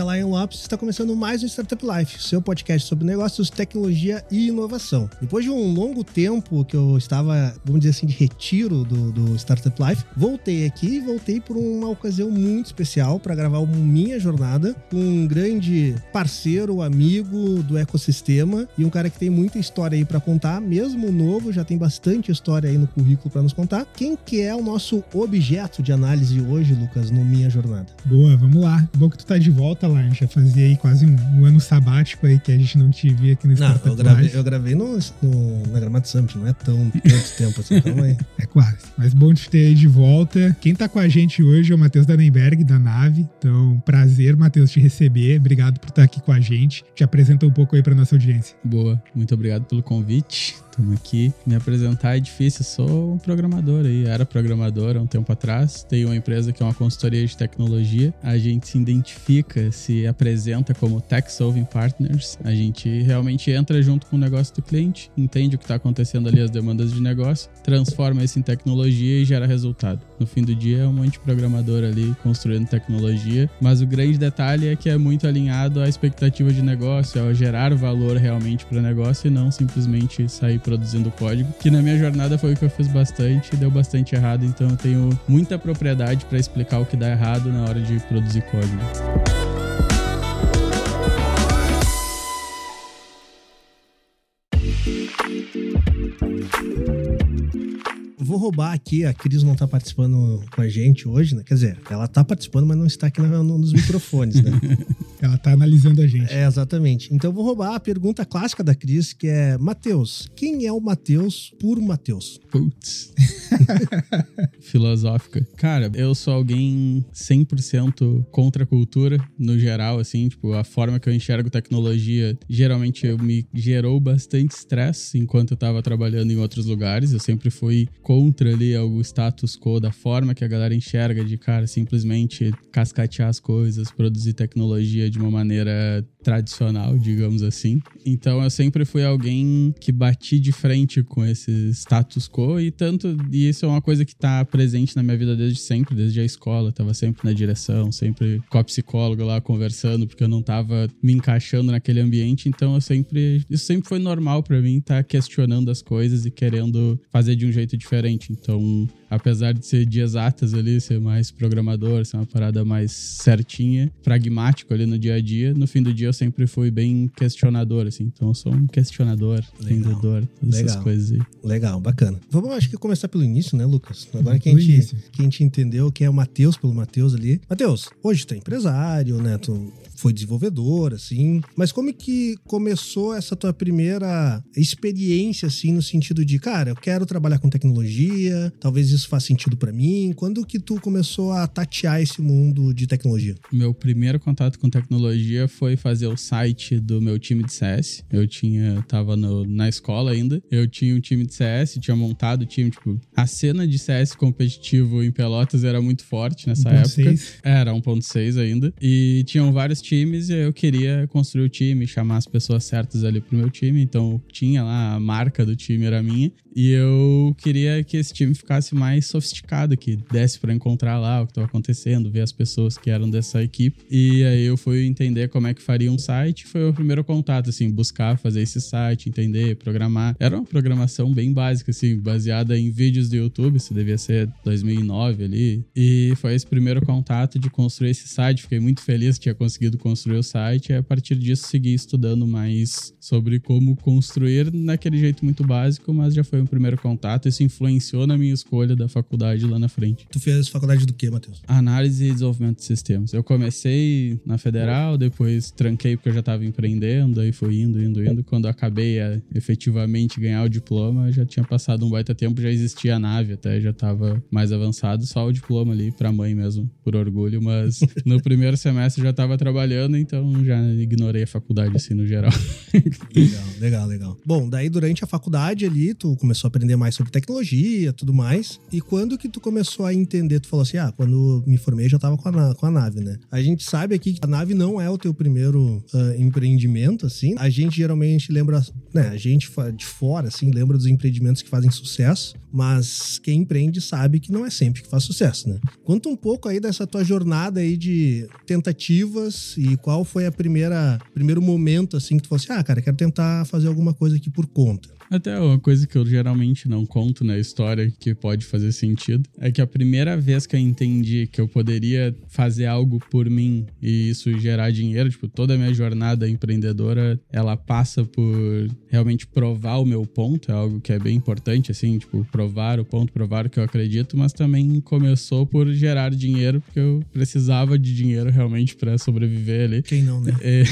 Lopes está começando mais um Startup Life, seu podcast sobre negócios, tecnologia e inovação. Depois de um longo tempo que eu estava, vamos dizer assim, de retiro do, do Startup Life, voltei aqui e voltei por uma ocasião muito especial para gravar uma minha jornada com um grande parceiro, amigo do ecossistema e um cara que tem muita história aí para contar, mesmo novo, já tem bastante história aí no currículo para nos contar. Quem que é o nosso objeto de análise hoje, Lucas, no Minha Jornada? Boa, vamos lá. Bom que tu tá de volta lá, já fazia aí quase um, um, ano sabático aí que a gente não te via aqui no Não, eu gravei, eu gravei no, no, na Gramado Summit, não é tão tanto tempo assim, calma aí. É quase. Mas bom te ter aí de volta. Quem tá com a gente hoje é o Matheus Danenberg, da Nave. Então, prazer, Matheus, te receber. Obrigado por estar aqui com a gente. Te apresenta um pouco aí pra nossa audiência. Boa, muito obrigado pelo convite. Estamos aqui. Me apresentar é difícil, sou um programador aí. Era programador há um tempo atrás. Tenho uma empresa que é uma consultoria de tecnologia. A gente se identifica, se apresenta como Tech Solving Partners. A gente realmente entra junto com o negócio do cliente, entende o que está acontecendo ali, as demandas de negócio, transforma isso em tecnologia e gera resultado. No fim do dia é um monte de programador ali construindo tecnologia, mas o grande detalhe é que é muito alinhado à expectativa de negócio, ao gerar valor realmente para o negócio e não simplesmente sair produzindo código, que na minha jornada foi o que eu fiz bastante, deu bastante errado, então eu tenho muita propriedade para explicar o que dá errado na hora de produzir código. Roubar aqui, a Cris não tá participando com a gente hoje, né? Quer dizer, ela tá participando, mas não está aqui nos microfones, né? ela tá analisando a gente. É, exatamente. Então eu vou roubar a pergunta clássica da Cris, que é: Matheus, quem é o Matheus por Matheus? Putz. Filosófica. Cara, eu sou alguém 100% contra a cultura, no geral, assim, tipo, a forma que eu enxergo tecnologia, geralmente eu me gerou bastante estresse enquanto eu tava trabalhando em outros lugares. Eu sempre fui com contra ali status quo da forma que a galera enxerga de, cara, simplesmente cascatear as coisas, produzir tecnologia de uma maneira tradicional, digamos assim. Então eu sempre fui alguém que bati de frente com esse status quo e tanto e isso é uma coisa que tá presente na minha vida desde sempre, desde a escola, eu tava sempre na direção, sempre com a psicóloga lá conversando, porque eu não tava me encaixando naquele ambiente, então eu sempre isso sempre foi normal para mim estar tá questionando as coisas e querendo fazer de um jeito diferente. Então, apesar de ser de exatas ali, ser mais programador, ser uma parada mais certinha, pragmático ali no dia a dia, no fim do dia eu sempre fui bem questionador, assim. Então eu sou um questionador, entendedor, todas Legal. essas coisas aí. Legal, bacana. Vamos, acho que começar pelo início, né, Lucas? Agora que a gente, que a gente entendeu que é o Matheus pelo Matheus ali. Matheus, hoje tu é empresário, né? Tu foi desenvolvedor, assim. Mas como é que começou essa tua primeira experiência, assim, no sentido de, cara, eu quero trabalhar com tecnologia, talvez isso faça sentido para mim? Quando que tu começou a tatear esse mundo de tecnologia? Meu primeiro contato com tecnologia foi fazer o site do meu time de CS. Eu tinha, tava no, na escola ainda, eu tinha um time de CS, tinha montado o time, tipo, a cena de CS competitivo em Pelotas era muito forte nessa 1. época. 6. Era 1.6 ainda. E tinham vários times e eu queria construir o time, chamar as pessoas certas ali pro meu time. Então tinha lá a marca do time era minha. E eu queria que esse time ficasse mais sofisticado, que desse para encontrar lá o que estava acontecendo, ver as pessoas que eram dessa equipe. E aí eu fui entender como é que faria um site. Foi o primeiro contato, assim, buscar fazer esse site, entender, programar. Era uma programação bem básica, assim, baseada em vídeos do YouTube. Isso devia ser 2009 ali. E foi esse primeiro contato de construir esse site. Fiquei muito feliz que tinha conseguido construir o site. E a partir disso segui estudando mais sobre como construir naquele jeito muito básico, mas já foi um primeiro contato. Isso influenciou na minha escolha da faculdade lá na frente. Tu fez faculdade do quê, Matheus? Análise e desenvolvimento de sistemas. Eu comecei na federal, depois tranquei porque eu já tava empreendendo, aí foi indo, indo, indo. Quando acabei a efetivamente ganhar o diploma, já tinha passado um baita tempo, já existia a nave, até já tava mais avançado, só o diploma ali pra mãe mesmo, por orgulho, mas no primeiro semestre já tava trabalhando, então já ignorei a faculdade assim no geral. Legal, legal, legal. Bom, daí durante a faculdade ali, tu começou a aprender mais sobre tecnologia, tudo mais. E quando que tu começou a entender, tu falou assim, ah, quando me formei já tava com a, com a nave, né? A gente sabe aqui que a nave não é o teu primeiro ah, empreendimento, assim. A gente geralmente lembra, né, a gente de fora, assim, lembra dos empreendimentos que fazem sucesso, mas quem empreende sabe que não é sempre que faz sucesso, né? Conta um pouco aí dessa tua jornada aí de tentativas e qual foi a primeira primeiro momento assim que tu falou assim, ah, cara, quero tentar fazer alguma coisa aqui por conta. Até uma coisa que eu geralmente não conto na história que pode fazer sentido é que a primeira vez que eu entendi que eu poderia fazer algo por mim e isso gerar dinheiro, tipo, toda a minha jornada empreendedora, ela passa por realmente provar o meu ponto, é algo que é bem importante, assim, tipo, provar o ponto, provar o que eu acredito, mas também começou por gerar dinheiro, porque eu precisava de dinheiro realmente para sobreviver ali. Quem não, né? É.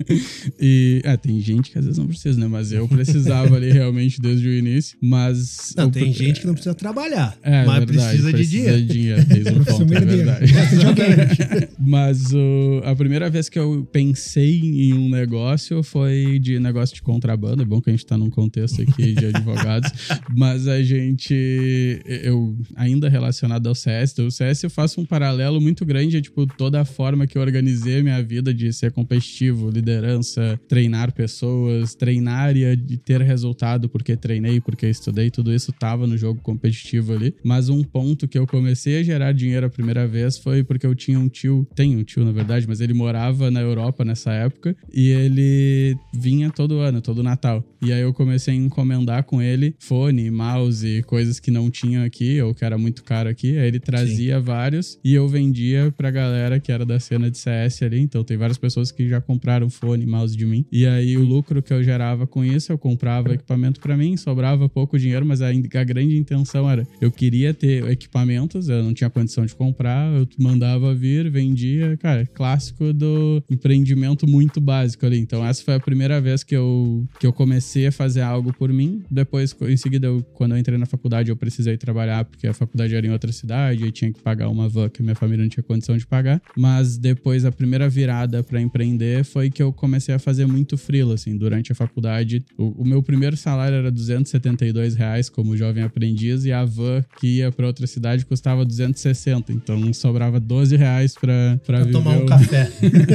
e é, tem gente que às vezes não precisa, né? Mas eu precisava ali realmente desde o início. Mas. Não, eu- tem gente que não precisa trabalhar, É, mas verdade, precisa de dinheiro. de dinheiro. Fez um ponto, é verdade. Mas o- a primeira vez que eu pensei em um negócio foi de negócio de contrabando. É bom que a gente tá num contexto aqui de advogados. mas a gente. Eu, ainda relacionado ao CS, o CS eu faço um paralelo muito grande, é, tipo, toda a forma que eu organizei a minha vida de ser competitivo, liderança, treinar pessoas, treinar e de ter resultado porque treinei, porque estudei, tudo isso tava no jogo competitivo ali. Mas um ponto que eu comecei a gerar dinheiro a primeira vez foi porque eu tinha um tio, tenho um tio na verdade, mas ele morava na Europa nessa época e ele vinha todo ano, todo Natal. E aí eu comecei a encomendar com ele fone, mouse, coisas que não tinham aqui ou que era muito caro aqui. Aí ele trazia vários e eu vendia pra galera que era da cena de CS ali. Então tem várias pessoas que já compraram fone, mouse de mim. E aí o lucro que eu gerava com isso, eu comprava equipamento pra mim, sobrava pouco dinheiro, mas a, a grande intenção era eu queria ter equipamentos, eu não tinha condição de comprar, eu mandava vir, vendia, cara, clássico do empreendimento muito básico ali. Então essa foi a primeira vez que eu, que eu comecei a fazer algo por mim. Depois, em seguida, eu, quando eu entrei na faculdade, eu precisei trabalhar porque a faculdade era em outra cidade e tinha que pagar uma van que minha família não tinha condição de pagar. Mas depois, a primeira virada para empreender foi que eu comecei a fazer muito freela, assim, durante a faculdade. O, o meu primeiro salário era 272 reais como jovem aprendiz e a van que ia para outra cidade custava 260. Então sobrava 12 reais para Pra viver tomar um o- café.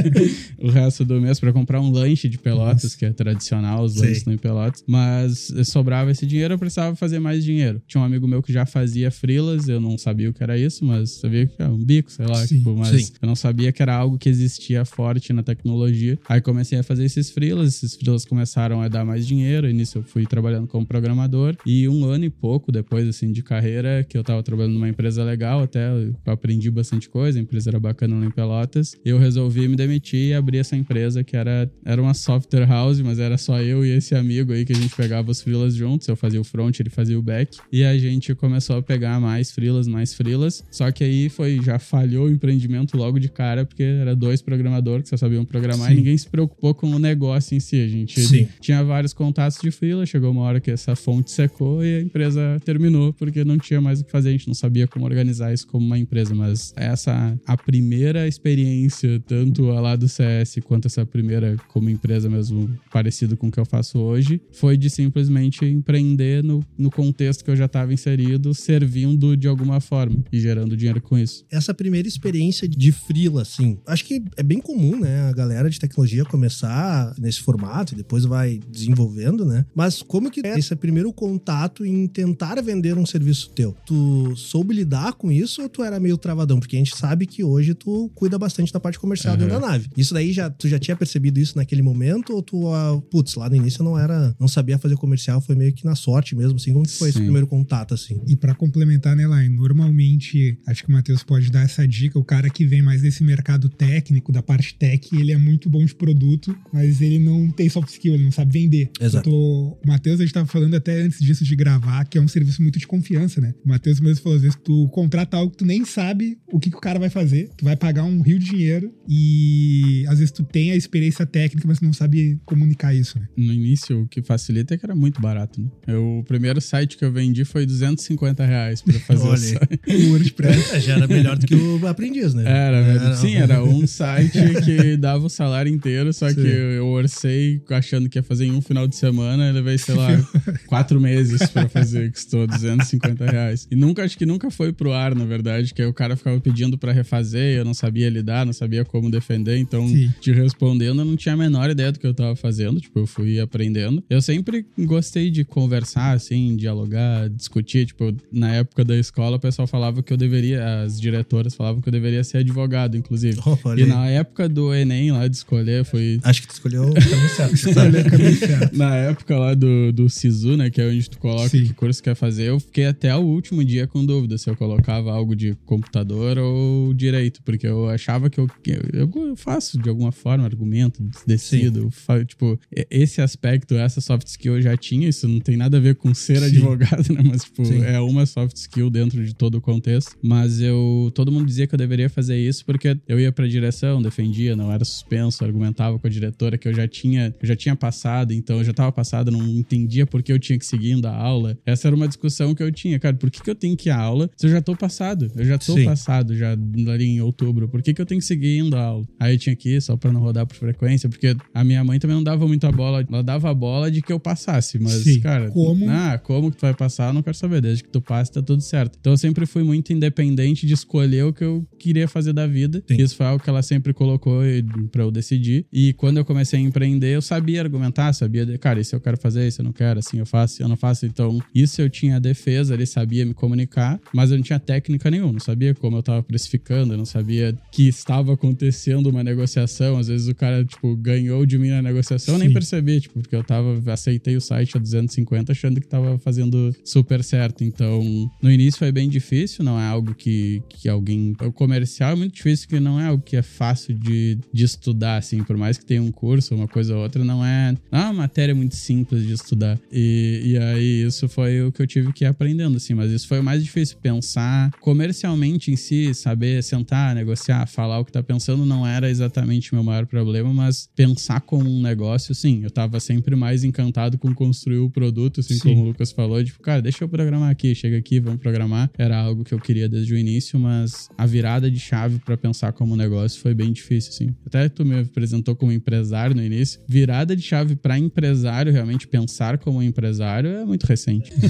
o resto do mês pra comprar um lanche de Pelotas, Nossa. que é tradicional, os lanches no em Pelotas. Mas eh, sobrava esse dinheiro, eu precisava fazer mais dinheiro. Tinha um amigo meu que já fazia freelas, eu não sabia o que era isso, mas sabia que era um bico, sei lá, Sim, tipo, mas sim. eu não sabia que era algo que existia forte na tecnologia. Aí comecei a fazer esses freelas, esses freelas começaram a dar mais dinheiro, nisso eu fui trabalhando como programador. E um ano e pouco depois, assim, de carreira, que eu tava trabalhando numa empresa legal, até eu aprendi bastante coisa, a empresa era bacana lá em Pelotas. Eu resolvi me demitir e abrir essa empresa que era, era uma software house, mas era só eu e esse amigo aí que a gente pegava os freelas juntos. Eu fazia o front, ele fazia o back. E a gente começou a pegar mais freelas, mais freelas. Só que aí foi, já falhou o empreendimento logo de cara, porque era dois programadores que só sabiam programar Sim. e ninguém se preocupou com o negócio em si. A gente Sim. tinha vários contatos de freela, chegou uma hora que essa fonte secou e a empresa terminou porque não tinha mais o que fazer, a gente não sabia como organizar isso como uma empresa, mas essa a primeira experiência, tanto a lá do CS quanto essa primeira como empresa mesmo, parecido com o que eu faço hoje, foi de simplesmente empreender no, no contexto que eu já estava inserido, servindo de alguma forma e gerando dinheiro com isso. Essa primeira experiência de freela, assim, acho que é bem comum, né? A galera de tecnologia começar nesse formato e depois vai desenvolvendo, né? Mas como que é esse primeiro contato em tentar vender um serviço teu? Tu soube lidar com isso ou tu era meio travadão? Porque a gente sabe que hoje tu cuida bastante da parte comercial Uhum. dentro da nave. Isso daí já tu já tinha percebido isso naquele momento ou tu, ah, putz, lá no início eu não era, não sabia fazer comercial, foi meio que na sorte mesmo, assim, como que foi? Foi esse Sim. primeiro contato, assim? E pra complementar, né, Line, normalmente, acho que o Matheus pode dar essa dica, o cara que vem mais desse mercado técnico, da parte tech, ele é muito bom de produto, mas ele não tem soft skill, ele não sabe vender. Exato. Eu tô- o Matheus, a gente tava falando até antes disso de gravar, que é um serviço muito de confiança, né? O Matheus mesmo falou, às vezes tu contrata algo que tu nem sabe o que, que o cara vai fazer, tu vai pagar um rio de dinheiro e às vezes tu tem a experiência técnica, mas não sabe comunicar isso, né? No início, o que facilita é que era muito barato, né? Eu- o primeiro site que eu vendi foi 250 reais pra fazer o site. O WordPress. Já era melhor do que o aprendiz, né? Era, sim, era um site que dava o salário inteiro, só que Sim. eu orcei achando que ia fazer em um final de semana, levei, sei lá, quatro meses pra fazer, custou 250 reais. E nunca, acho que nunca foi pro ar, na verdade, que aí o cara ficava pedindo pra refazer, eu não sabia lidar, não sabia como defender, então, Sim. te respondendo, eu não tinha a menor ideia do que eu tava fazendo, tipo, eu fui aprendendo. Eu sempre gostei de conversar, assim, dialogar, discutir, tipo, na época da escola o pessoal falava que eu deveria, as diretoras falavam que eu deveria ser advogado, inclusive. Oh, E na época do Enem lá de escolher, foi Acho que tu escolheu o caminho certo. Olha o caminho certo. na época lá do, do SISU, né? Que é onde tu coloca Sim. que curso quer fazer. Eu fiquei até o último dia com dúvida se eu colocava algo de computador ou direito. Porque eu achava que eu, eu, eu faço de alguma forma argumento, decido. tipo, esse aspecto, essa soft skill eu já tinha. Isso não tem nada a ver com ser Sim. advogado, né? Mas, tipo, Sim. é uma soft skill dentro de todo o contexto. Mas eu... Todo mundo dizia que eu deveria fazer isso porque eu ia pra direção, defendia, não era suspenso, argumentava com a diretora que eu já tinha, eu já tinha passado, então eu já tava passado, não entendia por que eu tinha que seguir indo à aula. Essa era uma discussão que eu tinha, cara, por que, que eu tenho que ir à aula se eu já tô passado? Eu já tô Sim. passado já ali em outubro, por que, que eu tenho que seguir indo à aula? Aí eu tinha que ir só pra não rodar por frequência, porque a minha mãe também não dava muito a bola, ela dava a bola de que eu passasse, mas, Sim. cara, Como? ah, como que tu vai passar, não quero saber. Desde que tu passe, tá tudo certo. Então eu sempre fui muito independente de escolher o que eu queria fazer da vida. Sim. Isso foi algo que ela sempre colocou pra eu decidir. E quando eu comecei a empreender, eu sabia argumentar, sabia, de, cara, isso eu quero fazer, isso eu não quero, assim eu faço, eu não faço. Então, isso eu tinha defesa, ele sabia me comunicar, mas eu não tinha técnica nenhuma, não sabia como eu tava precificando, eu não sabia que estava acontecendo uma negociação. Às vezes o cara, tipo, ganhou de mim na negociação, eu nem percebi, tipo, porque eu tava, aceitei o site a 250 achando que tava fazendo super certo. Então, no início foi bem difícil, não é algo que, que alguém. O comercial é muito difícil, que não é algo que é fácil de, de estudar, assim, por mais que tenha um curso, uma coisa ou outra, não é, não é uma matéria muito simples de estudar. E, e aí, isso foi o que eu tive que ir aprendendo, assim, mas isso foi o mais difícil, pensar comercialmente em si, saber sentar, negociar, falar o que tá pensando, não era exatamente o meu maior problema, mas pensar como um negócio, sim, eu tava sempre mais encantado com construir o produto, assim Sim. como o Lucas falou, tipo, cara, deixa eu programar aqui, chega aqui, vamos programar. Era algo que eu queria desde o início, mas a virada de chave pra pensar como negócio foi bem difícil, assim. Até tu me apresentou como empresário no início. Virada de chave pra empresário, realmente pensar como empresário, é muito recente.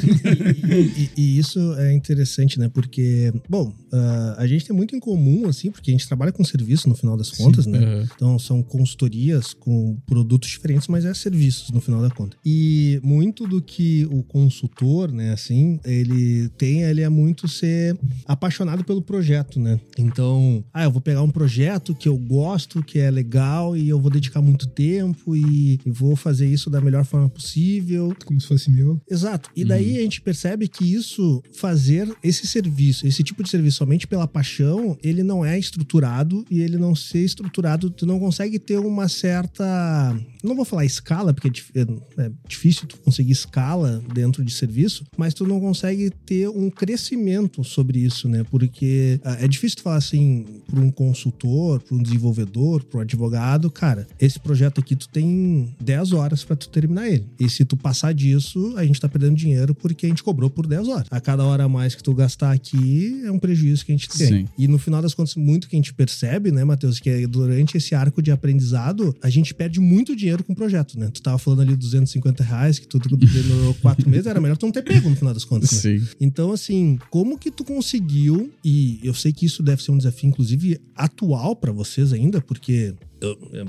E, e isso é interessante, né? Porque, bom, ah, a gente tem muito em comum, assim, porque a gente trabalha com serviço no final das contas, né? Aham. Então são consultorias com produtos diferentes, mas é serviços no final da conta. E muito do que o consultor, né, assim, ele tem, ele é muito ser apaixonado pelo projeto, né? Então, ah, eu vou pegar um projeto que eu gosto, que é legal e eu vou dedicar muito tempo e, e vou fazer isso da melhor forma possível. Como se fosse meu. Exato. E daí a gente percebe que isso, fazer esse serviço, esse tipo de serviço somente pela paixão, ele não é estruturado e ele não ser estruturado, tu não consegue ter uma certa. Não vou falar escala, porque é é é difícil tu conseguir escala dentro de serviço, mas tu não consegue ter um crescimento sobre isso, né? Porque ah, é difícil tu falar assim para um consultor, para um desenvolvedor, para um advogado, cara, esse projeto aqui tu tem 10 horas para tu terminar ele. E se tu passar disso, a gente tá perdendo dinheiro porque a gente cobrou por 10 horas. A cada hora a mais que tu gastar aqui é um prejuízo que a gente tem. Sim. E no final das contas, muito que a gente percebe, né, Matheus, que é durante esse arco de aprendizado, a gente perde muito dinheiro com o projeto, né? Tu tava falando ali 250 reais, que tu demorou quatro meses, era melhor tu não ter pego no final das contas, né? Sim. Então, assim, como que tu conseguiu, e eu sei que isso deve ser um desafio, inclusive, atual pra vocês ainda, porque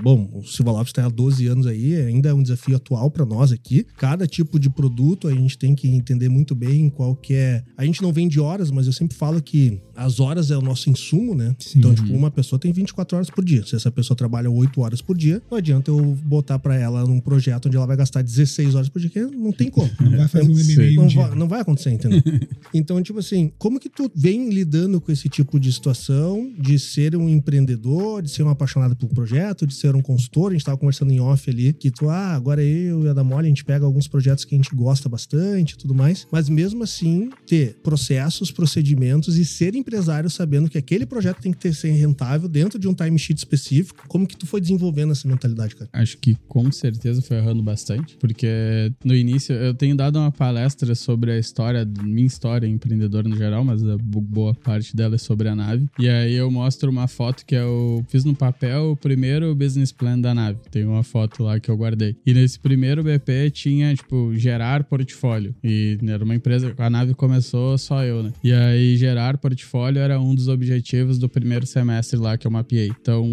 bom, o Silva Lopes está há 12 anos aí, ainda é um desafio atual para nós aqui. Cada tipo de produto a gente tem que entender muito bem qual que é. A gente não vende horas, mas eu sempre falo que as horas é o nosso insumo, né? Sim. Então, tipo, uma pessoa tem 24 horas por dia. Se essa pessoa trabalha 8 horas por dia, não adianta eu botar para ela num projeto onde ela vai gastar 16 horas por dia, que não tem como. Não vai fazer um. MBA um Não dia. vai, não vai acontecer, entendeu? então, tipo assim, como que tu vem lidando com esse tipo de situação de ser um empreendedor, de ser um apaixonado por um projeto, de ser um consultor? A gente tava conversando em off ali, que tu, ah, agora eu e a Damole, a gente pega alguns projetos que a gente gosta bastante e tudo mais, mas mesmo assim, ter processos, procedimentos e ser empresário sabendo que aquele projeto tem que ter, ser rentável dentro de um timesheet específico. Como que tu foi desenvolvendo essa mentalidade, cara? Acho que com certeza foi errando bastante, porque no início eu tenho dado uma palestra sobre a história, minha história empreendedora no geral, mas a bo- boa parte dela é sobre a nave. E aí eu mostro uma foto que eu fiz no papel o primeiro business plan da nave. Tem uma foto lá que eu guardei. E nesse primeiro BP tinha, tipo, gerar portfólio. E era uma empresa, a nave começou só eu, né? E aí gerar portfólio era um dos objetivos do primeiro semestre lá que eu mapeei. Então,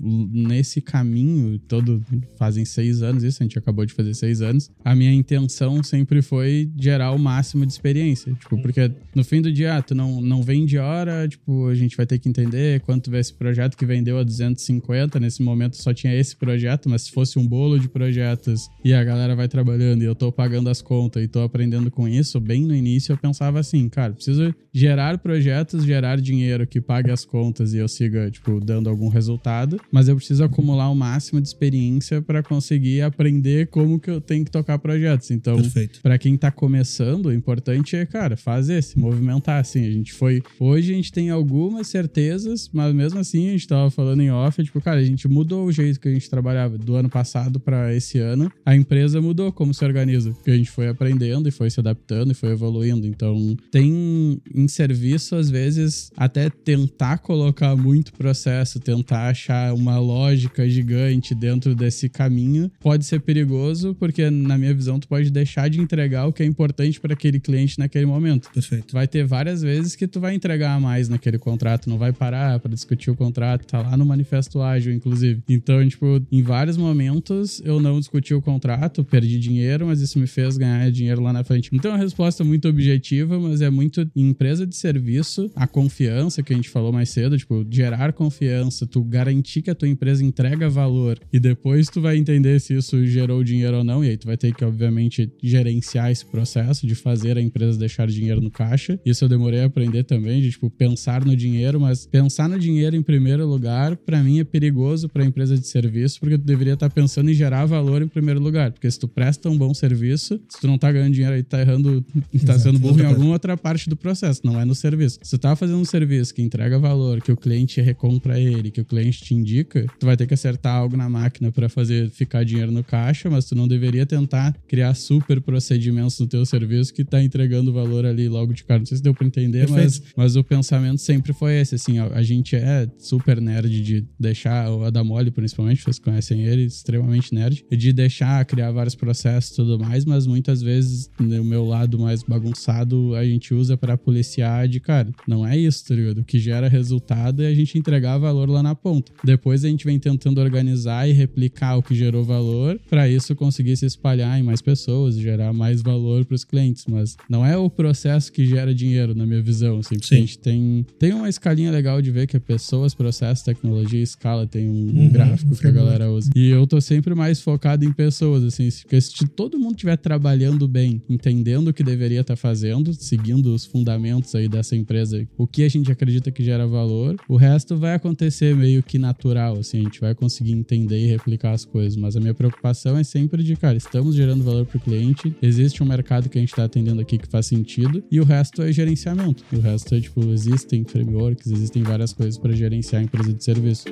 nesse caminho, todo fazem seis anos isso, a gente acabou de fazer seis anos. A minha intenção sempre foi gerar o máximo de experiência. Tipo, porque no fim do dia, ah, tu não, não vende hora, tipo, a gente vai ter que entender quanto vai esse projeto que vendeu a 250. Nesse momento só tinha esse projeto, mas se fosse um bolo de projetos e a galera vai trabalhando e eu tô pagando as contas e tô aprendendo com isso, bem no início eu pensava assim, cara, preciso gerar projetos, gerar dinheiro que pague as contas e eu siga, tipo, dando algum resultado, mas eu preciso acumular o máximo de experiência para conseguir aprender como que eu tenho que tocar projetos. Então. Pra quem tá começando, o importante é, cara, fazer, se movimentar, assim. A gente foi. Hoje a gente tem algumas certezas, mas mesmo assim, a gente tava falando em off, tipo, cara, a gente mudou o jeito que a gente trabalhava do ano passado pra esse ano. A empresa mudou como se organiza, porque a gente foi aprendendo e foi se adaptando e foi evoluindo. Então, tem em serviço, às vezes, até tentar colocar muito processo, tentar achar uma lógica gigante dentro desse caminho, pode ser perigoso, porque na minha visão, tu pode deixar de entregar o que é importante para aquele cliente naquele momento. Perfeito. Vai ter várias vezes que tu vai entregar mais naquele contrato, não vai parar para discutir o contrato, tá lá no manifesto ágil, inclusive. Então, tipo, em vários momentos eu não discuti o contrato, perdi dinheiro, mas isso me fez ganhar dinheiro lá na frente. Então, é uma resposta muito objetiva, mas é muito em empresa de serviço, a confiança que a gente falou mais cedo, tipo, gerar confiança, tu garantir que a tua empresa entrega valor e depois tu vai entender se isso gerou dinheiro ou não, e aí tu vai ter que, obviamente, gerenciar esse processo de fazer a empresa deixar dinheiro no caixa. Isso eu demorei a aprender também, de, tipo, pensar no dinheiro, mas pensar no dinheiro em primeiro lugar, pra mim é perigoso pra empresa de serviço, porque tu deveria estar pensando em gerar valor em primeiro lugar, porque se tu presta um bom serviço, se tu não tá ganhando dinheiro aí, tá errando, tá Exato. sendo burro em alguma outra parte do processo, não é no serviço. Se tu tá fazendo um serviço que entrega valor, que o cliente recompra ele, que o cliente te indica, tu vai ter que acertar algo na máquina pra fazer ficar dinheiro no caixa, mas tu não deveria tentar criar super procedimentos no teu serviço que tá entregando valor ali logo de cara. Não sei se deu pra entender, mas, Perfeito. mas o pensamento sempre foi esse, assim, ó, a gente é super nerd de deixar, o Adamoli principalmente, vocês conhecem ele, extremamente nerd, de deixar criar vários processos e tudo mais, mas muitas vezes no meu lado mais bagunçado a gente usa pra policiar de, cara, não é isso, tá ligado? O que gera resultado é a gente entregar valor lá na ponta. Depois a gente vem tentando organizar e replicar o que gerou valor pra isso conseguir se espalhar em mais pessoas gerar mais valor pros clientes, mas não é o processo que gera dinheiro, na minha visão, assim, Sim. a gente tem, tem uma escalinha legal de ver que é pessoas, processos, tecnologia e escala, tem um Uhum, gráfico que a galera usa. E eu tô sempre mais focado em pessoas, assim, porque se todo mundo estiver trabalhando bem, entendendo o que deveria estar fazendo, seguindo os fundamentos aí dessa empresa, o que a gente acredita que gera valor, o resto vai acontecer meio que natural, assim, a gente vai conseguir entender e replicar as coisas. Mas a minha preocupação é sempre de, cara, estamos gerando valor pro cliente, existe um mercado que a gente tá atendendo aqui que faz sentido, e o resto é gerenciamento. O resto é, tipo, existem frameworks, existem várias coisas para gerenciar a empresa de serviço.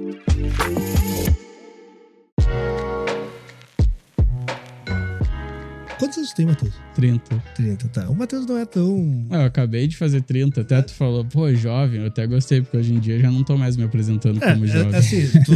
Thank you. Quantos anos tem, Matheus? 30. 30, tá. O Matheus não é tão. Ah, eu acabei de fazer 30, até tu falou, pô, jovem, eu até gostei, porque hoje em dia eu já não tô mais me apresentando É, como é, jovem. assim, tu,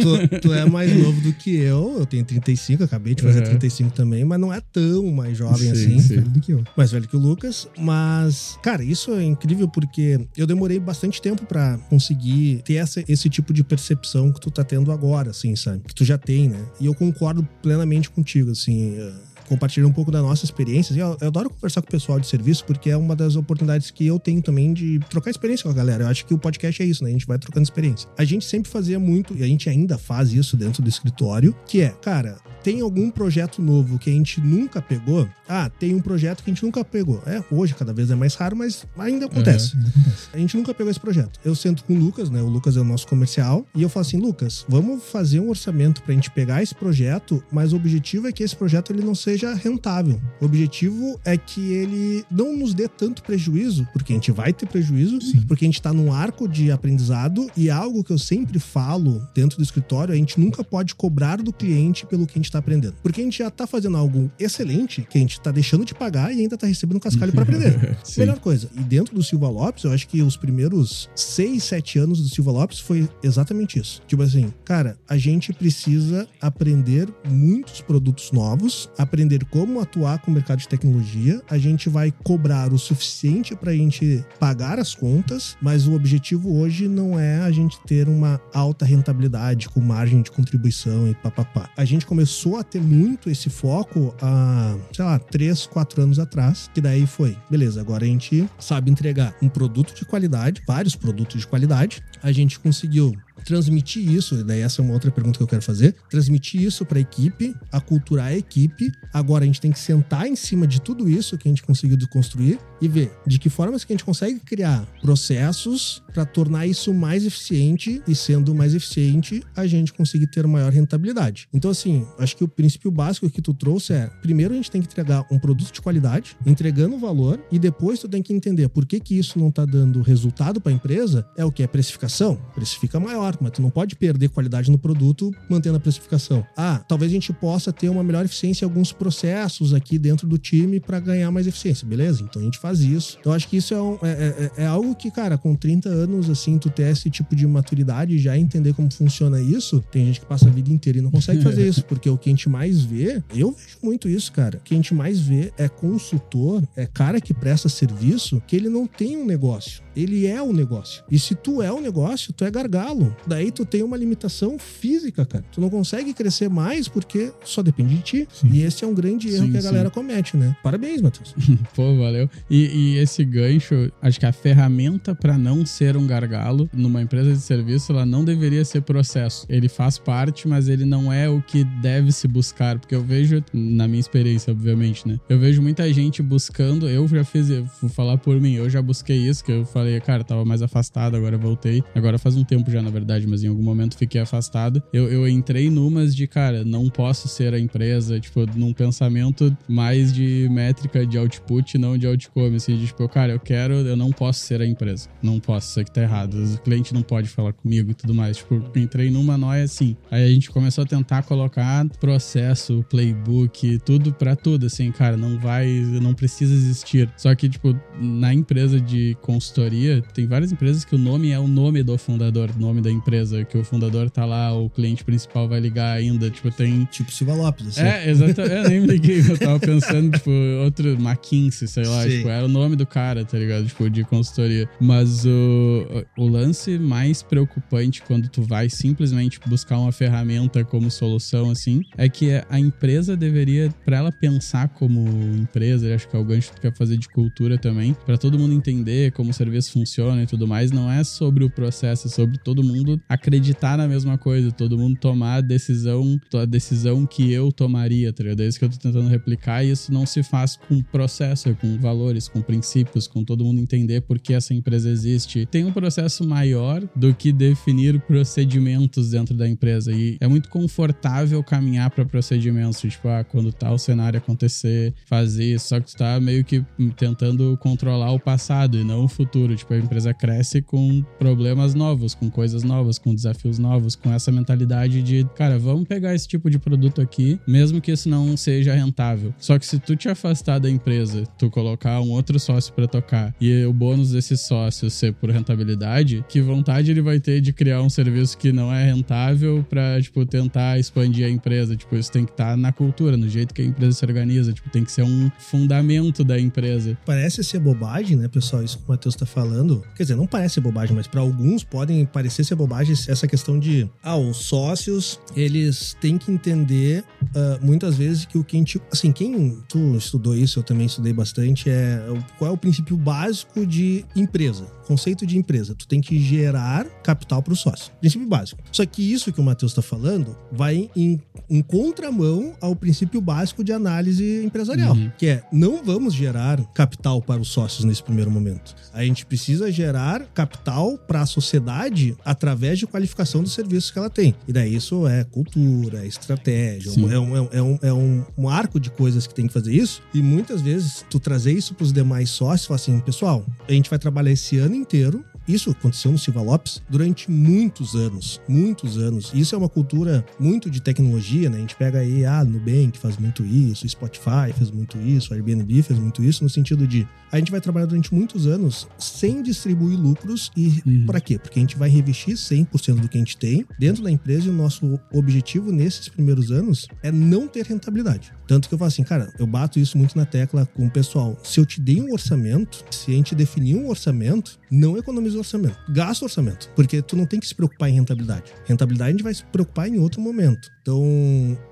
tu- tu- é mais novo do que eu. Eu tenho 35, acabei de fazer Uhum. 35 também, mas não é tão mais jovem Sim, assim. sim. Velho do que eu. mais velho que o Lucas, mas, cara, isso é incrível porque eu demorei bastante tempo pra conseguir ter essa- esse tipo de percepção que tu tá tendo agora, assim, sabe? Que tu já tem, né? E eu concordo plenamente contigo, assim. eh, Compartilhar um pouco da nossa experiência. E Eu, eu adoro conversar com o pessoal de serviço, porque é uma das oportunidades que eu tenho também de trocar experiência com a galera. Eu acho que o podcast é isso, né? A gente vai trocando experiência. A gente sempre fazia muito, e a gente ainda faz isso dentro do escritório, que é, cara, tem algum projeto novo que a gente nunca pegou? Ah, tem um projeto que a gente nunca pegou. É, hoje cada vez é mais raro, mas ainda acontece. Ainda acontece. A gente nunca pegou esse projeto. Eu sento com o Lucas, né? O Lucas é o nosso comercial. E eu falo assim, Lucas, vamos fazer um orçamento pra gente pegar esse projeto, mas o objetivo é que esse projeto ele não seja rentável. O objetivo é que ele não nos dê tanto prejuízo, porque a gente vai ter prejuízo, Sim. porque a gente tá num arco de aprendizado e é algo que eu sempre falo dentro do escritório, a gente nunca pode cobrar do cliente pelo que a gente tá aprendendo. Porque a gente já tá fazendo algo excelente, que a gente tá deixando de pagar e ainda tá recebendo cascalho pra aprender. Melhor coisa. E dentro do Silva Lopes, eu acho que os primeiros seis, sete anos do Silva Lopes foi exatamente isso. Tipo assim, cara, a gente precisa aprender muitos produtos novos, aprender como atuar com o mercado de tecnologia. A gente vai cobrar o suficiente pra gente pagar as contas, mas o objetivo hoje não é a gente ter uma alta rentabilidade com margem de contribuição e papapá. A gente começou a ter muito esse foco há, sei lá, três, quatro anos atrás, que daí foi, beleza, agora a gente sabe entregar um produto de qualidade, vários produtos de qualidade, a gente conseguiu transmitir isso, e daí essa é uma outra pergunta que eu quero fazer, transmitir isso para a equipe, aculturar a equipe. Agora a gente tem que sentar em cima de tudo isso que a gente conseguiu construir e ver de que formas que a gente consegue criar processos para tornar isso mais eficiente e sendo mais eficiente, a gente conseguir ter maior rentabilidade. Então assim, acho que o princípio básico que tu trouxe é, primeiro a gente tem que entregar um produto de qualidade, entregando valor e depois tu tem que entender por que que isso não tá dando resultado para a empresa, é o que é precificação. Precifica maior, mas tu não pode perder qualidade no produto mantendo a precificação. Ah, talvez a gente possa ter uma melhor eficiência em alguns processos aqui dentro do time para ganhar mais eficiência, beleza? Então a gente faz isso. Eu acho que isso é, um- é- é- é algo que, cara, com 30 anos, assim, tu ter esse tipo de maturidade e já entender como funciona isso, tem gente que passa a vida inteira e não consegue fazer isso, porque o que a gente mais vê, eu vejo muito isso, cara. O que a gente mais vê é consultor, é cara que presta serviço, que ele não tem um negócio. Ele é o negócio. E se tu é o negócio, tu é gargalo. Daí tu tem uma limitação física, cara. Tu não consegue crescer mais porque só depende de ti. Sim. E esse é um grande erro Sim, que a sim. galera comete, né? Parabéns, Matheus. Pô, valeu. E, esse gancho, acho que a ferramenta para não ser um gargalo numa empresa de serviço, ela não deveria ser processo. Ele faz parte, mas ele não é o que deve se buscar, porque eu vejo, na minha experiência, obviamente, né? Eu vejo muita gente buscando, eu já fiz, eu vou falar por mim, eu já busquei isso, que eu falei, cara, tava mais afastado, agora voltei. Agora faz um tempo já, na verdade, mas em algum momento fiquei afastado. Eu, eu entrei numas de, cara, não posso ser a empresa, tipo, num pensamento mais de métrica de output, não de outcome, assim, de, tipo, cara, eu quero, eu não posso ser a empresa. Não posso, isso aqui tá errado. O cliente não pode falar comigo e tudo mais. Tipo, entrei numa noia assim. Aí a gente começou a tentar colocar processo, playbook, tudo pra tudo, assim, cara, não vai, não precisa existir. Só que, tipo, na empresa de consultoria, tem várias empresas que o nome é o nome do fundador, o nome da empresa, que o fundador tá lá, o cliente principal vai ligar ainda, tipo, tem Tipo Silva Lopes, assim. é, exatamente. Eu nem me liguei. Eu tava pensando, tipo, outro McKinsey, sei lá. Sim. Tipo, era o nome do cara, tá ligado? Tipo, de consultoria. Mas o, o lance mais preocupante quando tu vai simplesmente buscar uma ferramenta como solução, assim, é que a empresa deveria, pra ela pensar como empresa, acho que é o gancho que tu quer fazer de cultura também, pra todo mundo entender como o serviço funciona e tudo mais, não é sobre o processo, é sobre todo mundo acreditar na mesma coisa, todo mundo tomar a decisão, a decisão que eu tomaria, tá ligado? É isso que eu tô tentando replicar e isso não se faz com processo, é com valores. Valores, com princípios, com todo mundo entender por que essa empresa existe. Tem um processo maior do que definir procedimentos dentro da empresa. E é muito confortável caminhar para procedimentos. Tipo, ah, quando tal cenário acontecer, fazer. Só que tu tá meio que tentando controlar o passado e não o futuro. Tipo, a empresa cresce com problemas novos, com coisas novas, com desafios novos, com essa mentalidade de, cara, vamos pegar esse tipo de produto aqui, mesmo que isso não seja rentável. Só que se tu te afastar da empresa, tu colocar um outro sócio para tocar e o bônus desse sócio ser por rentabilidade, que vontade ele vai ter de criar um serviço que não é rentável para tipo tentar expandir a empresa? Tipo, isso tem que estar tá na cultura, no jeito que a empresa se organiza, tipo, tem que ser um fundamento da empresa. Parece ser bobagem, né, pessoal, isso que o Matheus tá falando. Quer dizer, não parece bobagem, mas para alguns podem parecer ser bobagem essa questão de, ah, os sócios, eles têm que entender uh, muitas vezes que o que a gente, assim, quem tu estudou isso, eu também estudei bastante, é qual é o princípio básico de empresa, conceito de empresa. Tu tem que gerar capital para o sócio. Princípio básico. Só que isso que o Matheus está falando vai em, em, contramão ao princípio básico de análise empresarial, uhum. que é não vamos gerar capital para os sócios nesse primeiro momento. A gente precisa gerar capital para a sociedade através de qualificação dos serviços que ela tem. E daí isso é cultura, é estratégia, é um, é, um, é, um, é um arco de coisas que tem que fazer isso. E muitas vezes tu trazer isso para os demais sócios, falar assim, pessoal, a gente vai trabalhar esse ano inteiro isso aconteceu no Silva Lopes durante muitos anos, muitos anos. Isso é uma cultura muito de tecnologia, né? A gente pega aí, ah, Nubank faz muito isso, Spotify faz muito isso, Airbnb faz muito isso, no sentido de a gente vai trabalhar durante muitos anos sem distribuir lucros e uhum. para quê? Porque a gente vai revestir 100% do que a gente tem dentro da empresa e o nosso objetivo nesses primeiros anos é não ter rentabilidade. Tanto que eu falo assim, cara, eu bato isso muito na tecla com o pessoal. Se eu te dei um orçamento, se a gente definir um orçamento, não economiza orçamento, gasta orçamento, porque tu não tem que se preocupar em rentabilidade. Rentabilidade a gente vai se preocupar em outro momento. Então,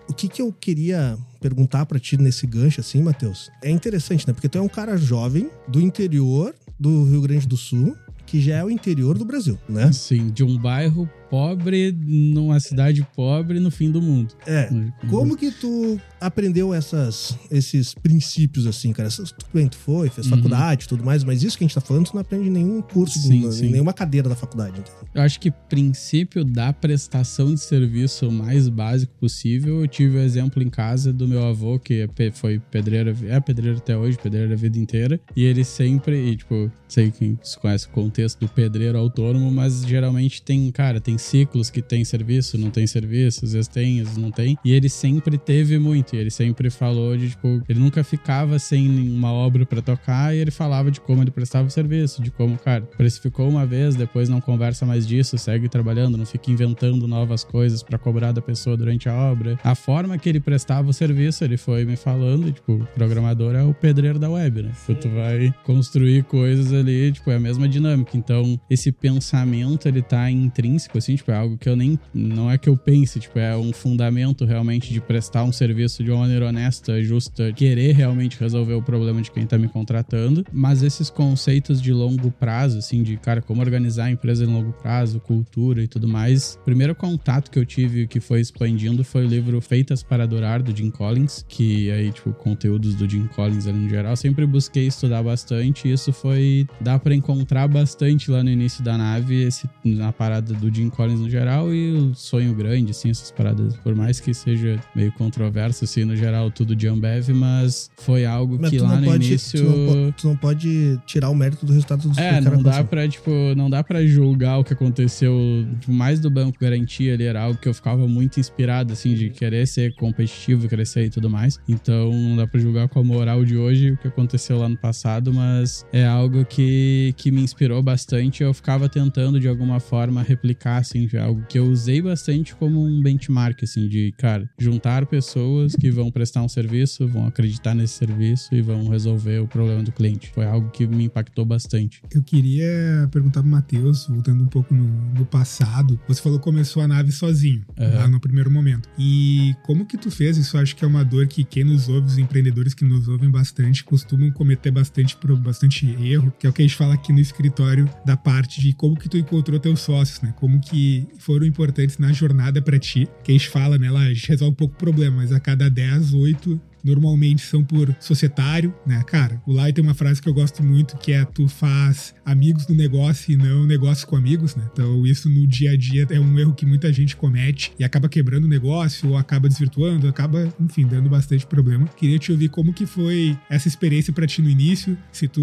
o que que eu queria perguntar para ti nesse gancho assim, Matheus? É interessante, né? Porque tu é um cara jovem do interior do Rio Grande do Sul, que já é o interior do Brasil, né? Sim, de um bairro pobre numa cidade pobre no fim do mundo. É. Como que tu aprendeu essas, esses princípios assim, cara? Tu, bem, tu foi, fez uhum. faculdade tudo mais, mas isso que a gente tá falando, tu não aprende em nenhum curso, sim, sim. nenhuma cadeira da faculdade. Entendeu? Eu acho que princípio da prestação de serviço mais básico possível, eu tive o um exemplo em casa do meu avô, que é foi pedreiro, é pedreiro até hoje, pedreiro a vida inteira, e ele sempre, e, tipo, sei quem conhece o contexto do pedreiro autônomo, mas geralmente tem, cara, tem ciclos que tem serviço, não tem serviço, às vezes tem, às vezes não tem. E ele sempre teve muito. E ele sempre falou de, tipo, ele nunca ficava sem uma obra para tocar e ele falava de como ele prestava o serviço, de como, cara, precificou uma vez, depois não conversa mais disso, segue trabalhando, não fica inventando novas coisas para cobrar da pessoa durante a obra. A forma que ele prestava o serviço, ele foi me falando, tipo, o programador é o pedreiro da web, né? Tipo, tu vai construir coisas ali, tipo, é a mesma dinâmica. Então, esse pensamento, ele tá intrínseco, assim, tipo, é algo que eu nem. Não é que eu pense, tipo, é um fundamento realmente de prestar um serviço de uma maneira honesta, justa, querer realmente resolver o problema de quem tá me contratando. Mas esses conceitos de longo prazo, assim, de, cara, como organizar a empresa em longo prazo, cultura e tudo mais. O primeiro contato que eu tive que foi expandindo foi o livro Feitas para Durar, do Jim Collins, que aí, tipo, conteúdos do Jim Collins ali no geral. Sempre busquei estudar bastante e isso foi. dá para encontrar bastante lá no início da nave, esse, na parada do Jim Collins no geral e o sonho grande, assim, essas paradas. Por mais que seja meio controverso, assim, no geral, tudo de Ambev, mas foi algo mas que lá no pode, início. Tu não, pode, tu não, pode, tirar o mérito do resultado do É, não dá pra, tipo, não dá pra julgar o que aconteceu. Tipo, mais do Banco Garantia ali era algo que eu ficava muito inspirado, assim, de querer ser competitivo, crescer e tudo mais. Então, não dá pra julgar com a moral de hoje o que aconteceu lá no passado, mas é algo que, que me inspirou bastante. Eu ficava tentando, de alguma forma, replicar, assim, algo que eu usei bastante como um benchmark, assim, de, cara, juntar pessoas que vão prestar um serviço, vão acreditar nesse serviço e vão resolver o problema do cliente. Foi algo que me impactou bastante. Eu queria perguntar pro Matheus, voltando um pouco no, no, passado, você falou que começou a nave sozinho, uhum. lá no primeiro momento. E como que tu fez? Isso acho que é uma dor que quem nos ouve, os empreendedores que nos ouvem bastante, costumam cometer bastante, bastante erro, que é o que a gente fala aqui no escritório, da parte de como que tu encontrou teus sócios, né? Como que foram importantes na jornada para ti. Que gente fala, né? Gente resolve um pouco o problema, mas a cada 10, 8 normalmente são por societário, né? Cara, o Lai tem uma frase que eu gosto muito que é tu faz amigos no negócio e não negócio com amigos, né? Então isso no dia a dia é um erro que muita gente comete e acaba quebrando o negócio ou acaba desvirtuando, acaba, enfim, dando bastante problema. Queria te ouvir como que foi essa experiência para ti no início, se tu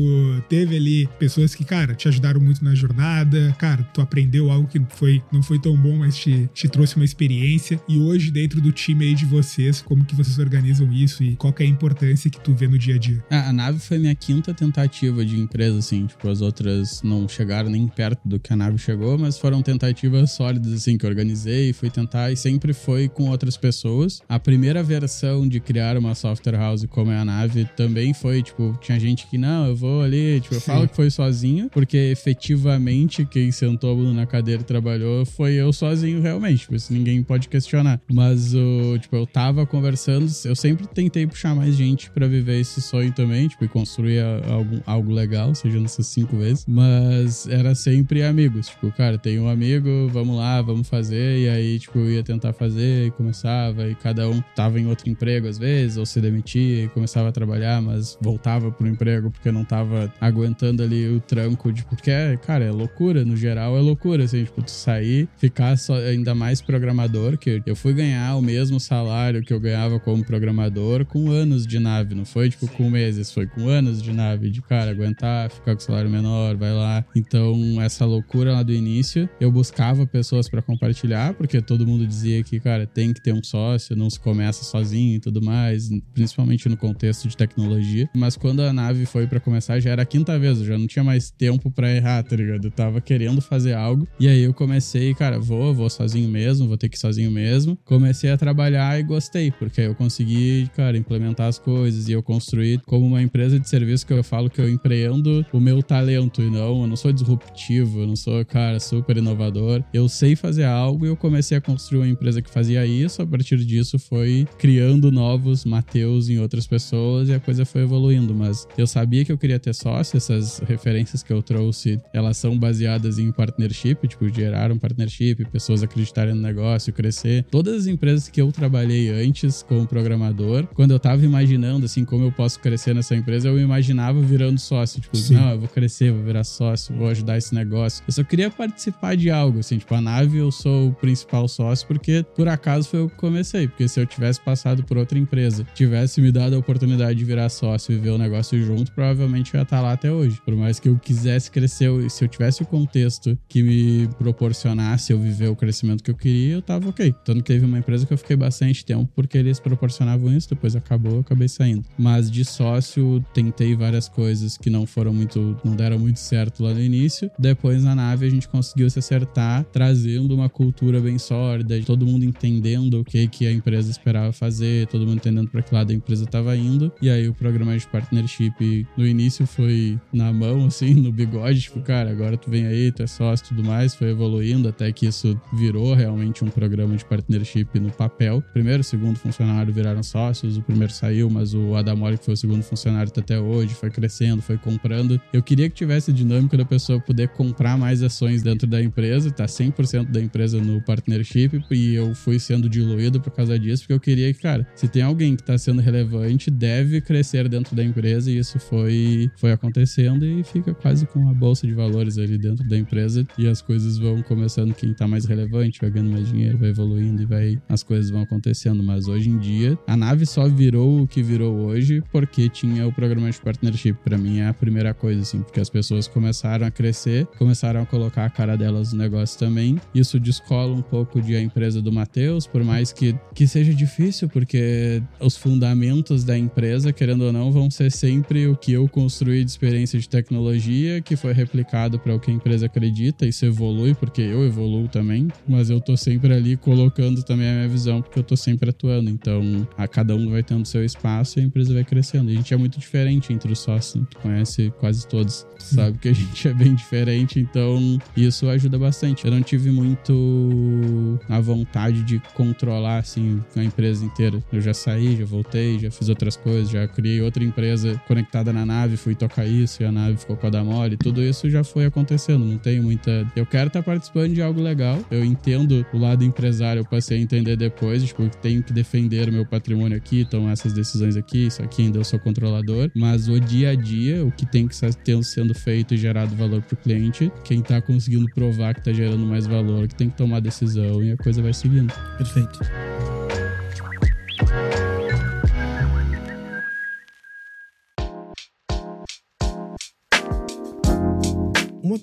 teve ali pessoas que, cara, te ajudaram muito na jornada, cara, tu aprendeu algo que foi, não foi tão bom, mas te, te trouxe uma experiência e hoje dentro do time aí de vocês, como que vocês organizam isso e qual que é a importância que tu vê no dia a dia? A, a nave foi minha quinta tentativa de empresa, assim, tipo, as outras não chegaram nem perto do que a nave chegou, mas foram tentativas sólidas, assim, que eu organizei, fui tentar e sempre foi com outras pessoas. A primeira versão de criar uma software house como é a nave também foi, tipo, tinha gente que, não, eu vou ali, tipo, eu Sim. falo que foi sozinho, porque efetivamente quem sentou na cadeira e trabalhou foi eu sozinho, realmente, tipo, isso ninguém pode questionar. Mas, o, tipo, eu tava conversando, eu sempre tentei puxar mais gente para viver esse sonho também, tipo, e construir algo, algo legal, seja nessas cinco vezes, mas era sempre amigos, tipo, cara, tem um amigo, vamos lá, vamos fazer, e aí, tipo, eu ia tentar fazer, e começava, e cada um tava em outro emprego às vezes, ou se demitia e começava a trabalhar, mas voltava pro emprego porque não tava aguentando ali o tranco, de, porque, cara, é loucura, no geral é loucura, assim, tipo, tu sair, ficar só, ainda mais programador, que eu fui ganhar o mesmo salário que eu ganhava como programador com anos de nave, não foi, tipo, com meses, foi com anos de nave, de, cara, aguentar, ficar com salário menor, vai lá. Então, essa loucura lá do início, eu buscava pessoas para compartilhar, porque todo mundo dizia que, cara, tem que ter um sócio, não se começa sozinho e tudo mais, principalmente no contexto de tecnologia. Mas quando a nave foi para começar, já era a quinta vez, eu já não tinha mais tempo para errar, tá ligado? Eu tava querendo fazer algo. E aí eu comecei, cara, vou, vou sozinho mesmo, vou ter que ir sozinho mesmo. Comecei a trabalhar e gostei, porque eu consegui, cara, implementar as coisas e eu construí como uma empresa de serviço que eu falo que eu empreendo o meu talento e não, eu não sou disruptivo, eu não sou, cara, super inovador. Eu sei fazer algo e eu comecei a construir uma empresa que fazia isso. A partir disso, foi criando novos Mateus em outras pessoas e a coisa foi evoluindo. Mas eu sabia que eu queria ter sócio, essas referências que eu trouxe, elas são baseadas em partnership, tipo, gerar um partnership, pessoas acreditarem no negócio, crescer. Todas as empresas que eu trabalhei antes como programador, quando eu tava imaginando, assim, como eu posso crescer nessa empresa, eu imaginava virando sócio. Tipo, Sim. não, eu vou crescer, vou virar sócio, vou ajudar esse negócio. Eu só queria participar de algo, assim, tipo, a nave eu sou o principal sócio porque por acaso foi eu que comecei. Porque se eu tivesse passado por outra empresa, tivesse me dado a oportunidade de virar sócio e ver o negócio junto, provavelmente eu ia estar lá até hoje. Por mais que eu quisesse crescer, se eu tivesse o contexto que me proporcionasse eu viver o crescimento que eu queria, eu tava ok. Tanto que teve uma empresa que eu fiquei bastante tempo porque eles proporcionavam isso, depois acabou, acabei saindo. Mas de sócio, tentei várias coisas que não foram muito, não deram muito certo lá no início. Depois na nave a gente conseguiu se acertar, trazendo uma cultura bem sólida, todo mundo entendendo o que, que a empresa esperava fazer, todo mundo entendendo para que lado a empresa estava indo. E aí o programa de partnership no início foi na mão, assim, no bigode, tipo, cara, agora tu vem aí, tu é sócio e tudo mais, foi evoluindo até que isso virou realmente um programa de partnership no papel. Primeiro, segundo funcionário viraram sócios, o primeiro saiu, mas o Adamori, que foi o segundo funcionário, tá até hoje, foi crescendo, foi comprando. Eu queria que tivesse a dinâmica da pessoa poder comprar mais ações dentro da empresa, tá 100% da empresa no partnership e eu fui sendo diluído por causa disso, porque eu queria que, cara, se tem alguém que tá sendo relevante, deve crescer dentro da empresa e isso foi, foi acontecendo e fica quase com a bolsa de valores ali dentro da empresa e as coisas vão começando, quem tá mais relevante vai ganhando mais dinheiro, vai evoluindo e vai, as coisas vão acontecendo, mas hoje em dia a nave só virou o que virou hoje porque tinha o programa de partnership, para mim é a primeira coisa, assim, porque as pessoas começaram a crescer, começaram a colocar a cara delas no negócio também, isso descola um pouco de a empresa do Matheus, por mais que, que seja difícil, porque os fundamentos da empresa, querendo ou não, vão ser sempre o que eu construí de experiência de tecnologia, que foi replicado para o que a empresa acredita, isso evolui, porque eu evoluo também, mas eu tô sempre ali colocando também a minha visão, porque eu tô sempre atuando, então a cada um vai tendo seu espaço e a empresa vai crescendo. E a gente é muito diferente entre os sócios, né? tu conhece quase todos, sabe que a gente é bem diferente, então isso ajuda bastante. Eu não tive muito a vontade de controlar assim a empresa inteira. Eu já saí, já voltei, já fiz outras coisas, já criei outra empresa conectada na nave, fui tocar isso e a nave ficou com a da mole. Tudo isso já foi acontecendo. Não tenho muita. Eu quero estar participando de algo legal. Eu entendo o lado empresário, eu passei a entender depois, tipo, tenho que defender o meu patrimônio aqui, tomar essas decisões aqui, isso aqui ainda eu sou controlador, mas o dia a dia, o que tem que estar sendo feito e gerado valor para o cliente, quem está conseguindo provar que está gerando mais valor, que tem que tomar decisão e a coisa vai seguindo. Perfeito.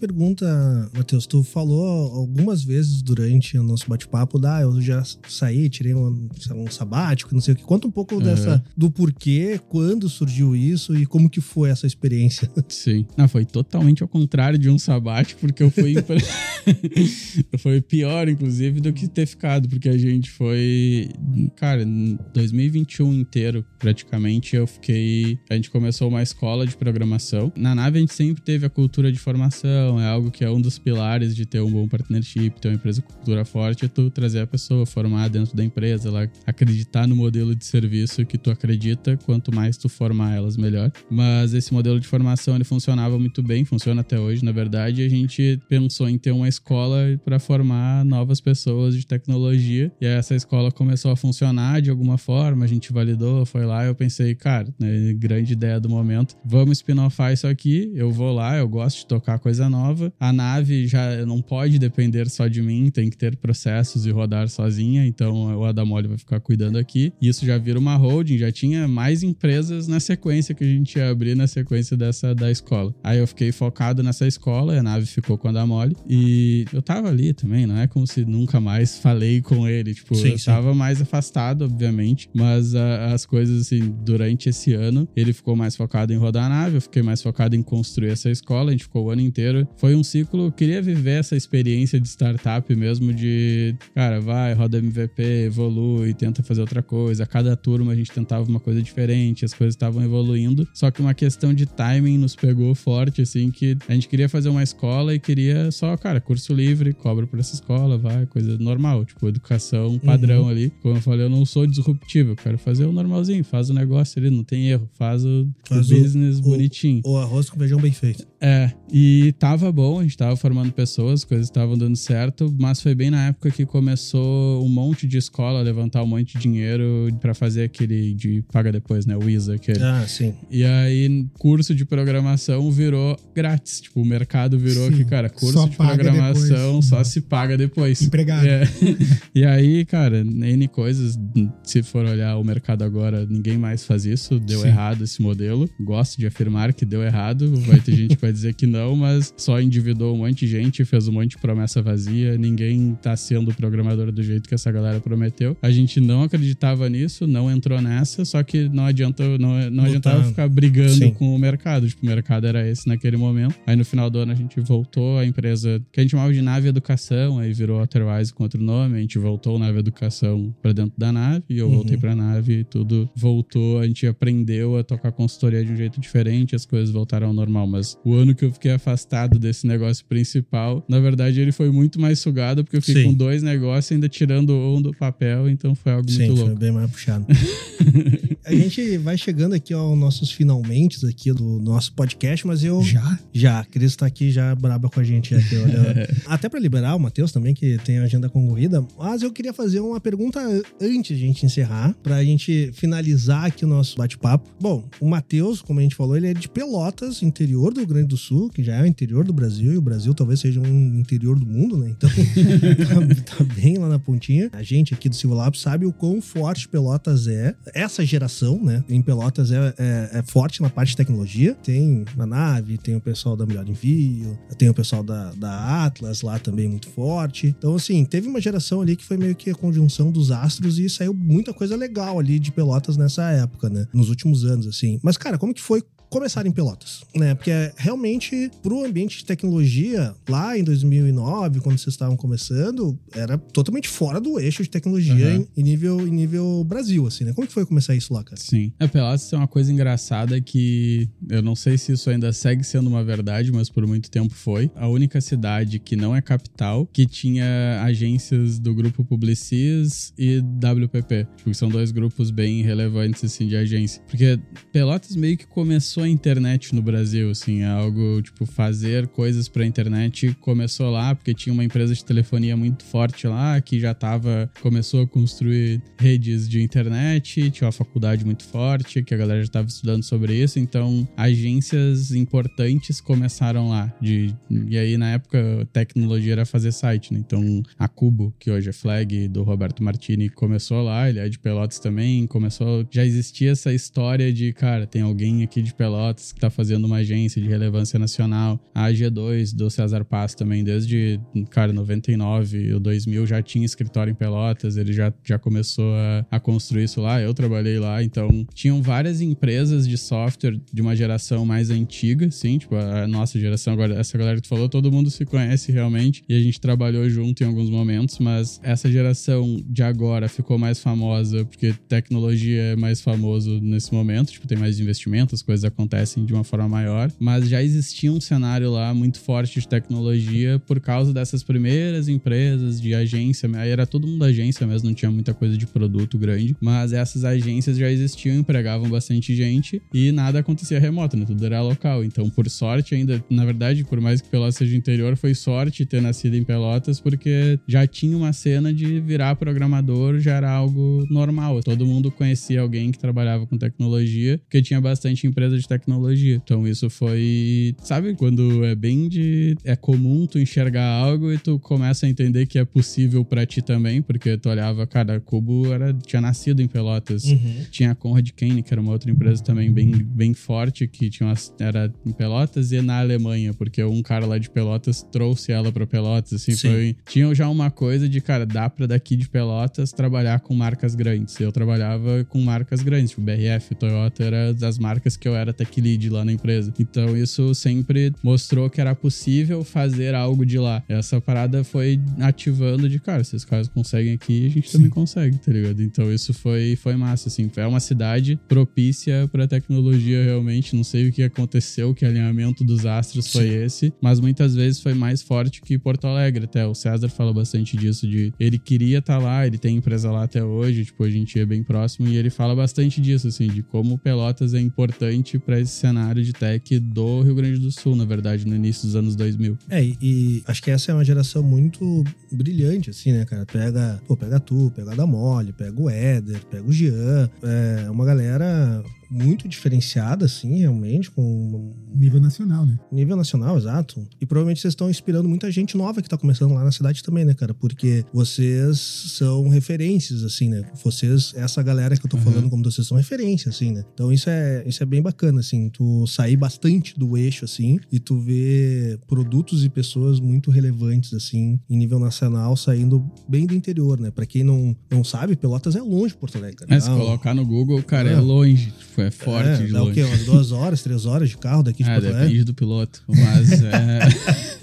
Pergunta, Matheus. Tu falou algumas vezes durante o nosso bate-papo, da ah, eu já saí, tirei um, um sabático, não sei o que. Conta um pouco uhum. dessa do porquê, quando surgiu isso e como que foi essa experiência. Sim. Não, foi totalmente ao contrário de um sabático, porque eu fui foi pior inclusive do que ter ficado, porque a gente foi, cara, 2021 inteiro, praticamente, eu fiquei, a gente começou uma escola de programação. Na nave a gente sempre teve a cultura de formação é algo que é um dos pilares de ter um bom partnership, ter uma empresa com cultura forte, é tu trazer a pessoa, formar dentro da empresa, ela acreditar no modelo de serviço que tu acredita, quanto mais tu formar elas, melhor. Mas esse modelo de formação, ele funcionava muito bem, funciona até hoje, na verdade, a gente pensou em ter uma escola para formar novas pessoas de tecnologia, e essa escola começou a funcionar de alguma forma, a gente validou, foi lá, eu pensei, cara, né, grande ideia do momento, vamos spin-offar isso aqui, eu vou lá, eu gosto de tocar coisa coisa nova. A nave já não pode depender só de mim, tem que ter processos e rodar sozinha, então o Adamoli vai ficar cuidando aqui. Isso já vira uma holding, já tinha mais empresas na sequência que a gente ia abrir na sequência dessa da escola. Aí eu fiquei focado nessa escola, a nave ficou com a Adamoli e eu tava ali também, não é como se nunca mais falei com ele, tipo, sim, eu sim. tava mais afastado, obviamente, mas a, as coisas assim, durante esse ano, ele ficou mais focado em rodar a nave, eu fiquei mais focado em construir essa escola, a gente ficou o ano inteiro Foi um ciclo, eu queria viver essa experiência de startup mesmo, de, cara, vai, roda MVP, evolui, tenta fazer outra coisa. A cada turma a gente tentava uma coisa diferente, as coisas estavam evoluindo. Só que uma questão de timing nos pegou forte, assim, que a gente queria fazer uma escola e queria só, cara, curso livre, cobra por essa escola, vai, coisa normal, tipo, educação padrão uhum. ali. Como eu falei, eu não sou disruptivo, eu quero fazer o normalzinho, faz o negócio ali, não tem erro, faz o, faz o business o, bonitinho. O arroz com feijão bem feito. É, e tava bom, a gente tava formando pessoas, coisas estavam dando certo, mas foi bem na época que começou um monte de escola a levantar um monte de dinheiro para fazer aquele de paga depois, né? O ISA, aquele. Ah, sim. E aí, curso de programação virou grátis. Tipo, o mercado virou sim. que, cara, curso só de programação depois. só se paga depois. Empregado. É. e aí, cara, N coisas, se for olhar o mercado agora, ninguém mais faz isso. Deu sim. errado esse modelo. Gosto de afirmar que deu errado. Vai ter gente que vai dizer que não, mas só endividou um monte de gente, fez um monte de promessa vazia, ninguém tá sendo programador do jeito que essa galera prometeu. A gente não acreditava nisso, não entrou nessa, só que não adianta, não, não adiantava ficar brigando Sim. com o mercado. Tipo, o mercado era esse naquele momento. Aí no final do ano a gente voltou, a empresa que a gente chamava de nave educação, aí virou Otherwise com outro nome, a gente voltou nave educação para dentro da nave, e eu uhum. voltei pra nave e tudo voltou, a gente aprendeu a tocar consultoria de um jeito diferente, as coisas voltaram ao normal. Mas o ano que eu fiquei afastado desse esse negócio principal. Na verdade, ele foi muito mais sugado, porque eu fiquei Sim. com dois negócios, ainda tirando um do papel, então foi algo Sim, muito louco. Foi bem mais puxado. a gente vai chegando aqui aos nossos finalmente aqui do nosso podcast, mas eu. Já? Já. Cris tá aqui já braba com a gente aqui, olha. Até para liberar o Matheus também, que tem agenda concorrida. Mas eu queria fazer uma pergunta antes de a gente encerrar, pra gente finalizar aqui o nosso bate-papo. Bom, o Matheus, como a gente falou, ele é de Pelotas, interior do Rio Grande do Sul, que já é o interior do Brasil e o Brasil talvez seja um interior do mundo, né? Então, tá, tá, bem lá na pontinha. A gente aqui do Silva Lab sabe o quão forte Pelotas é. Essa geração, né? Em Pelotas é, é, é, forte na parte de tecnologia. Tem a nave, tem o pessoal da Melhor Envio, tem o pessoal da, da Atlas lá também muito forte. Então, assim, teve uma geração ali que foi meio que a conjunção dos astros e saiu muita coisa legal ali de Pelotas nessa época, né? Nos últimos anos, assim. Mas, cara, como que foi começar em Pelotas, né? Porque realmente pro ambiente de tecnologia lá em 2009, quando vocês estavam começando, era totalmente fora do eixo de tecnologia uhum. em, em, nível em nível Brasil, assim, né? Como que foi começar isso lá, cara? Sim. A é, Pelotas é uma coisa engraçada que eu não sei se isso ainda segue sendo uma verdade, mas por muito tempo foi, a única cidade que não é capital que tinha agências do grupo Publicis e WPP. Tipo, que são dois grupos bem relevantes, assim, de agência. Porque Pelotas meio que começou a internet no Brasil, assim, é algo, tipo, fazer coisas pra internet começou lá, porque tinha uma empresa de telefonia muito forte lá, que já tava, começou a construir redes de internet, tinha uma faculdade muito forte, que a galera já tava estudando sobre isso, então agências importantes começaram lá. De, e aí, na época, tecnologia era fazer site, né? Então, a Cubo, que hoje é Flag, do Roberto Martini, começou lá, ele é de Pelotas também, começou, já existia essa história de, cara, tem alguém aqui de Pelotas que tá fazendo uma agência de relevância nacional. A AG2 do César Paz também, desde, cara, 99 ou 2000 já tinha escritório em Pelotas, ele já, já começou a, a construir isso lá, eu trabalhei lá, então tinham várias empresas de software de uma geração mais antiga, sim, tipo a nossa geração, agora essa galera que tu falou, todo mundo se conhece realmente e a gente trabalhou junto em alguns momentos, mas essa geração de agora ficou mais famosa porque tecnologia é mais famoso nesse momento, tipo, tem mais investimento, as coisas acontecem de uma forma maior, mas já existia um cenário lá muito forte de tecnologia por causa dessas primeiras empresas de agência, aí era todo mundo agência mesmo, não tinha muita coisa de produto grande, mas essas agências já existiam, empregavam bastante gente e nada acontecia remoto, né? Tudo era local. Então, por sorte, ainda, na verdade, por mais que Pelotas seja interior, foi sorte ter nascido em Pelotas, porque já tinha uma cena de virar programador, já era algo normal. Todo mundo conhecia alguém que trabalhava com tecnologia, porque tinha bastante empresa de tecnologia. Então, isso foi, sabe, quando é bem de. É comum tu enxergar algo e tu começa a entender que é possível para ti também, porque tu olhava, cara, Cubo era, tinha nascido em Pelotas. Uhum. Tinha a Conrad Kane, que era uma outra empresa também bem, bem forte, que tinha uma, era em Pelotas e na Alemanha, porque um cara lá de Pelotas trouxe ela para Pelotas, assim, Sim. foi... Tinha já uma coisa de, cara, dá pra daqui de Pelotas trabalhar com marcas grandes. Eu trabalhava com marcas grandes, tipo BRF, Toyota, era das marcas que eu era tech lead lá na empresa. Então isso sempre mostrou que era possível fazer algo de lá. Essa parada foi ativando de, cara, se os caras conseguem aqui, a gente também consegue, tá ligado? Então isso foi, foi massa, assim. É uma cidade propícia pra tecnologia, realmente. Não sei o que aconteceu, que alinhamento dos astros foi esse, mas muitas vezes foi mais forte que Porto Alegre, até. O César fala bastante disso, de ele queria estar lá, ele tem empresa lá até hoje, tipo, a gente é bem próximo, e ele fala bastante disso, assim, de como Pelotas é importante pra esse cenário de tech do Rio Grande do Sul, na verdade, no início dos anos 2000. É, e, e acho que essa é uma geração muito brilhante, assim, né, cara? Pega, pô, pega tu, pega a da Mole, pega o Éder, pega o Jean. É uma galera muito diferenciada, assim, realmente, com Nível nacional, né? nível nacional, exato. E provavelmente vocês estão inspirando muita gente nova que tá começando lá na cidade também, né, cara? Porque vocês são referências, assim, né? Vocês, essa galera que eu tô Uhum. falando como vocês são referência, assim, né? Então isso é, isso é bem bacana, assim, tu sair bastante do eixo, assim, e tu ver produtos e pessoas muito relevantes, assim, em nível nacional, saindo bem do interior, né? Pra quem não, não sabe, Pelotas é longe de Porto Alegre. cara. É, se Dá- colocar no Google, cara, é, É. longe, tipo, é forte é, de dá o longe. quê? Umas duas horas, três horas de carro daqui de É, Porto Alegre? depende do piloto, mas é...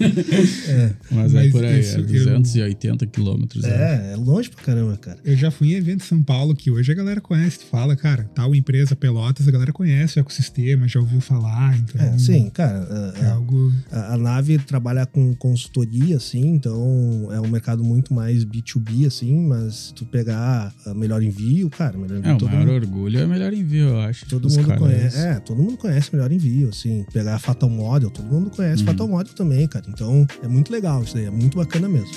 É. mas, é Mas por aí, é eu- 280 quilômetros. né? É, é longe pra caramba, cara. Eu já fui em evento em São Paulo que hoje a galera conhece. Tu fala, cara, tal empresa Pelotas, a galera conhece o ecossistema, já ouviu falar. Então, É, sim, cara. É algo. A, a nave trabalha com consultoria, assim, então é um mercado muito mais B2B, assim, mas se tu pegar a melhor envio, cara, melhor envio É, o maior mundo. orgulho é melhor envio, eu acho. Todo Os mundo caras- conhece. É, todo mundo conhece melhor envio, assim. Pegar a Fatal Model, todo mundo conhece Uhum. Fatal Model também, cara. Então é muito legal isso daí, é muito bacana mesmo.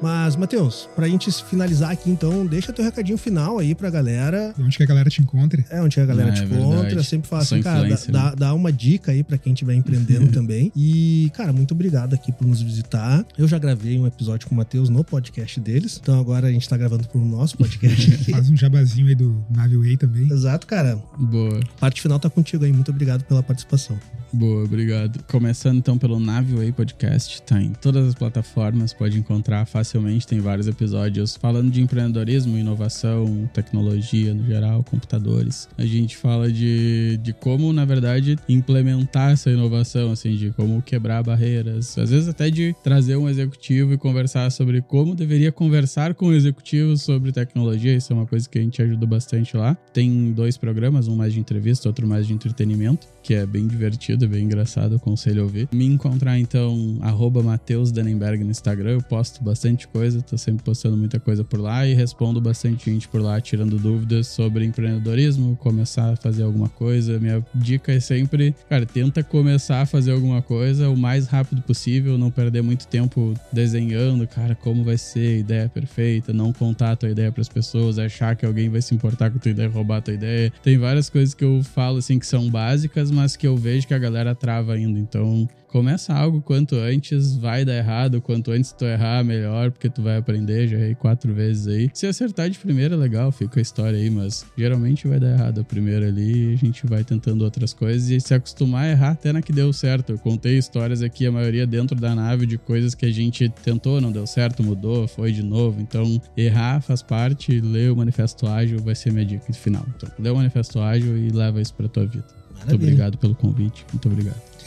Mas, Matheus, pra gente finalizar aqui, então, deixa teu recadinho final aí pra galera. Onde que a galera te encontra? É, onde a galera É, te é encontra. verdade. Eu sempre falo assim, cara, dá, né? dá uma dica aí pra quem estiver empreendendo também. E, cara, muito obrigado aqui por nos visitar. Eu já gravei um episódio com o Matheus no podcast deles. Então agora a gente tá gravando pro nosso podcast aqui. Faz um jabazinho aí do Naveway também. Exato, cara. Boa. Parte final tá contigo aí. Muito obrigado pela participação. Boa, obrigado. Começando então pelo Naveway Podcast, tá em todas as plataformas, pode encontrar facilmente, tem vários episódios falando de empreendedorismo, inovação, tecnologia no geral, computadores. A gente fala de, de como, na verdade, implementar essa inovação, assim, de como quebrar barreiras, às vezes até de trazer um executivo e conversar sobre como deveria conversar com o executivo sobre tecnologia, isso é uma coisa que a gente ajuda bastante lá. Tem dois programas, um mais de entrevista, outro mais de entretenimento, que é bem divertido, bem engraçado, aconselho a ouvir. Me encontrar então, arroba Matheus Dannenberg no Instagram, eu posto bastante coisa, tô sempre postando muita coisa por lá e respondo bastante gente por lá, tirando dúvidas sobre empreendedorismo, começar a fazer alguma coisa. Minha dica é sempre, cara, tenta começar a fazer alguma coisa o mais rápido possível, não perder muito tempo desenhando, cara, como vai ser ideia perfeita, não contar a tua ideia para as pessoas, achar que alguém vai se importar com a tua ideia, roubar a tua ideia. Tem várias coisas que eu falo assim que são básicas, mas que eu vejo que a galera trava ainda. Então, começa algo quanto antes, vai dar errado, quanto antes tu errar, melhor, porque tu vai aprender, já errei quatro vezes aí. Se acertar de primeira, legal, fica a história aí, mas geralmente vai dar errado a primeira ali, a gente vai tentando outras coisas e se acostumar a errar até na que deu certo. Eu contei histórias aqui, a maioria dentro da nave, de coisas que a gente tentou, não deu certo, mudou, foi de novo. Então, errar faz parte, ler o Manifesto Ágil vai ser minha dica final. Então, lê o Manifesto Ágil e leva isso pra tua vida. Maravilha. Muito obrigado pelo convite, muito obrigado.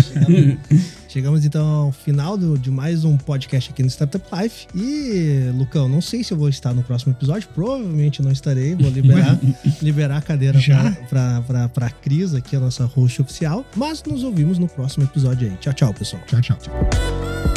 Chegamos, chegamos, então ao final do, de mais um podcast aqui no Startup Life. E, Lucão, não sei se eu vou estar no próximo episódio, provavelmente não estarei. Vou liberar, liberar a cadeira para pra Cris, aqui, a nossa host oficial. Mas nos ouvimos no próximo episódio aí. Tchau, tchau, pessoal. Tchau, tchau. tchau.